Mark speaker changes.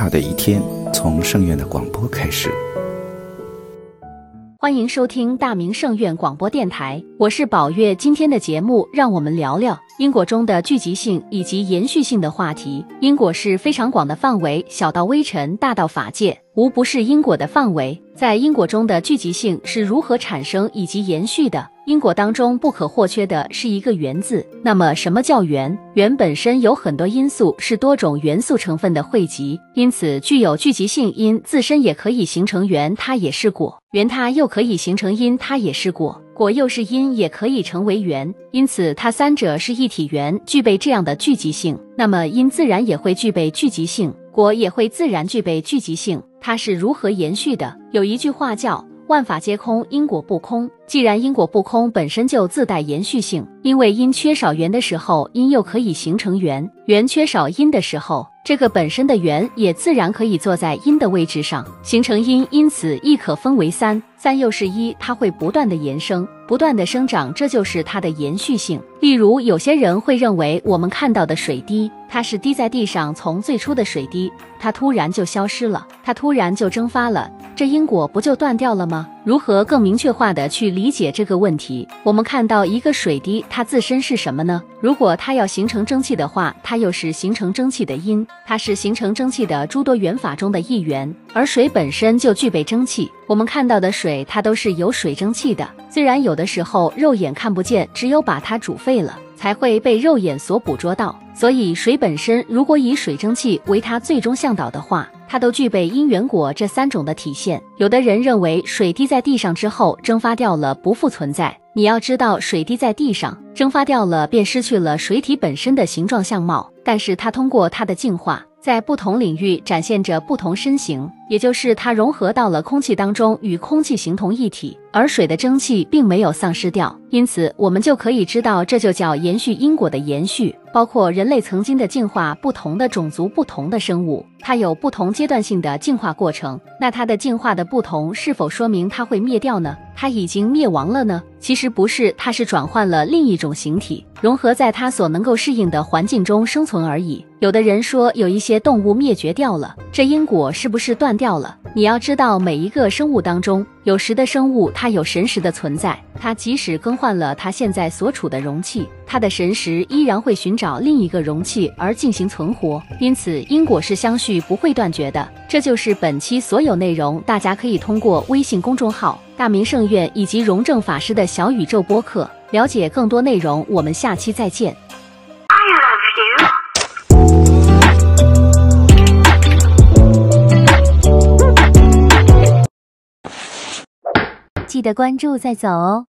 Speaker 1: 好的一天从圣院的广播开始。
Speaker 2: 欢迎收听大明圣院广播电台，我是宝月。今天的节目，让我们聊聊因果中的聚集性以及延续性的话题。因果是非常广的范围，小到微尘，大到法界，无不是因果的范围。在因果中的聚集性是如何产生以及延续的？因果当中不可或缺的是一个缘字。那么，什么叫缘？缘本身有很多因素，是多种元素成分的汇集，因此具有聚集性。因自身也可以形成缘，它也是果；缘它又可以形成因，它也是果；果又是因，也可以成为缘。因此，它三者是一体缘，具备这样的聚集性。那么，因自然也会具备聚集性，果也会自然具备聚集性。它是如何延续的？有一句话叫“万法皆空，因果不空”。既然因果不空，本身就自带延续性。因为因缺少缘的时候，因又可以形成缘；缘缺少因的时候，这个本身的缘也自然可以坐在因的位置上形成因。因此，亦可分为三，三又是一，它会不断的延伸，不断的生长，这就是它的延续性。例如，有些人会认为我们看到的水滴，它是滴在地上，从最初的水滴，它突然就消失了，它突然就蒸发了，这因果不就断掉了吗？如何更明确化的去理解这个问题？我们看到一个水滴，它自身是什么呢？如果它要形成蒸汽的话，它又是形成蒸汽的因，它是形成蒸汽的诸多元法中的一员。而水本身就具备蒸汽，我们看到的水，它都是有水蒸气的。虽然有的时候肉眼看不见，只有把它煮沸了，才会被肉眼所捕捉到。所以水本身，如果以水蒸气为它最终向导的话，它都具备因缘果这三种的体现。有的人认为水滴在地上之后蒸发掉了，不复存在。你要知道，水滴在地上蒸发掉了，便失去了水体本身的形状相貌，但是它通过它的净化。在不同领域展现着不同身形，也就是它融合到了空气当中，与空气形同一体，而水的蒸汽并没有丧失掉。因此，我们就可以知道，这就叫延续因果的延续。包括人类曾经的进化，不同的种族、不同的生物，它有不同阶段性的进化过程。那它的进化的不同，是否说明它会灭掉呢？它已经灭亡了呢？其实不是，它是转换了另一种形体，融合在它所能够适应的环境中生存而已。有的人说，有一些动物灭绝掉了，这因果是不是断掉了？你要知道，每一个生物当中。有时的生物，它有神识的存在，它即使更换了它现在所处的容器，它的神识依然会寻找另一个容器而进行存活。因此，因果是相续，不会断绝的。这就是本期所有内容，大家可以通过微信公众号“大明圣院”以及荣正法师的小宇宙播客了解更多内容。我们下期再见。记得关注再走哦。